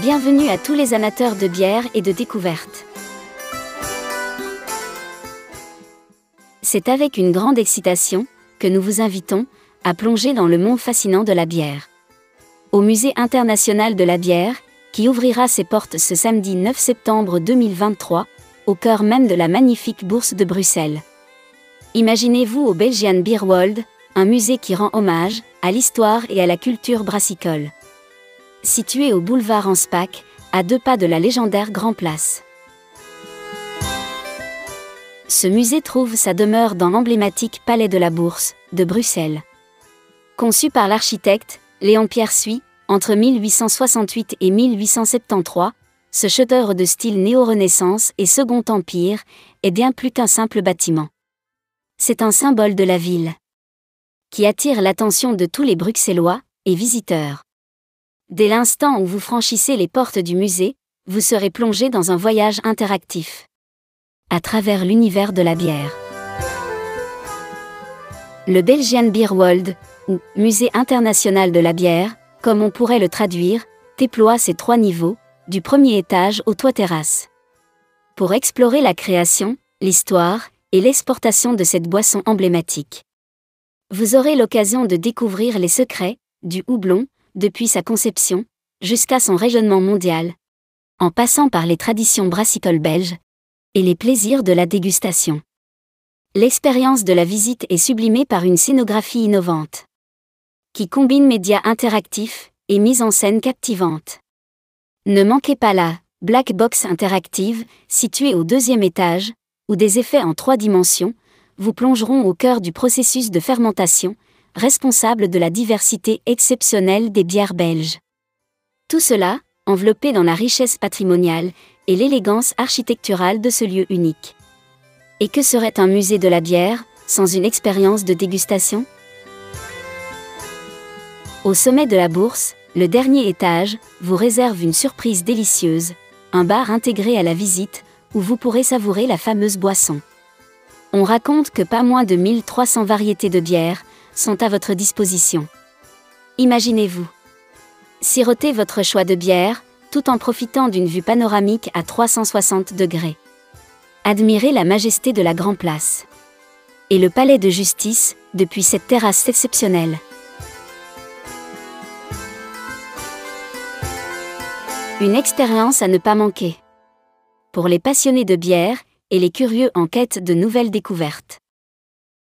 Bienvenue à tous les amateurs de bière et de découvertes. C'est avec une grande excitation que nous vous invitons à plonger dans le monde fascinant de la bière. Au Musée international de la bière, qui ouvrira ses portes ce samedi 9 septembre 2023, au cœur même de la magnifique bourse de Bruxelles. Imaginez-vous au Belgian Beer World, un musée qui rend hommage à l'histoire et à la culture brassicole. Situé au boulevard Anspach, à deux pas de la légendaire Grand Place. Ce musée trouve sa demeure dans l'emblématique Palais de la Bourse, de Bruxelles. Conçu par l'architecte, Léon Pierre Suy, entre 1868 et 1873, ce chef-d'œuvre de style néo-renaissance et Second Empire est bien plus qu'un simple bâtiment. C'est un symbole de la ville qui attire l'attention de tous les Bruxellois et visiteurs. Dès l'instant où vous franchissez les portes du musée, vous serez plongé dans un voyage interactif. À travers l'univers de la bière. Le Belgian Beer World, ou Musée international de la bière, comme on pourrait le traduire, déploie ses trois niveaux, du premier étage au toit terrasse. Pour explorer la création, l'histoire et l'exportation de cette boisson emblématique. Vous aurez l'occasion de découvrir les secrets du houblon, depuis sa conception jusqu'à son rayonnement mondial, en passant par les traditions brassicoles belges et les plaisirs de la dégustation. L'expérience de la visite est sublimée par une scénographie innovante qui combine médias interactifs et mise en scène captivante. Ne manquez pas la Black Box interactive, située au deuxième étage, où des effets en trois dimensions vous plongeront au cœur du processus de fermentation, responsable de la diversité exceptionnelle des bières belges. Tout cela, enveloppé dans la richesse patrimoniale et l'élégance architecturale de ce lieu unique. Et que serait un musée de la bière sans une expérience de dégustation? Au sommet de la bourse, le dernier étage vous réserve une surprise délicieuse, un bar intégré à la visite où vous pourrez savourer la fameuse boisson. On raconte que pas moins de 1300 variétés de bières sont à votre disposition. Imaginez-vous. Sirotez votre choix de bière, tout en profitant d'une vue panoramique à 360 degrés. Admirez la majesté de la Grand Place. Et le palais de justice, depuis cette terrasse exceptionnelle. Une expérience à ne pas manquer. Pour les passionnés de bière, et les curieux en quête de nouvelles découvertes.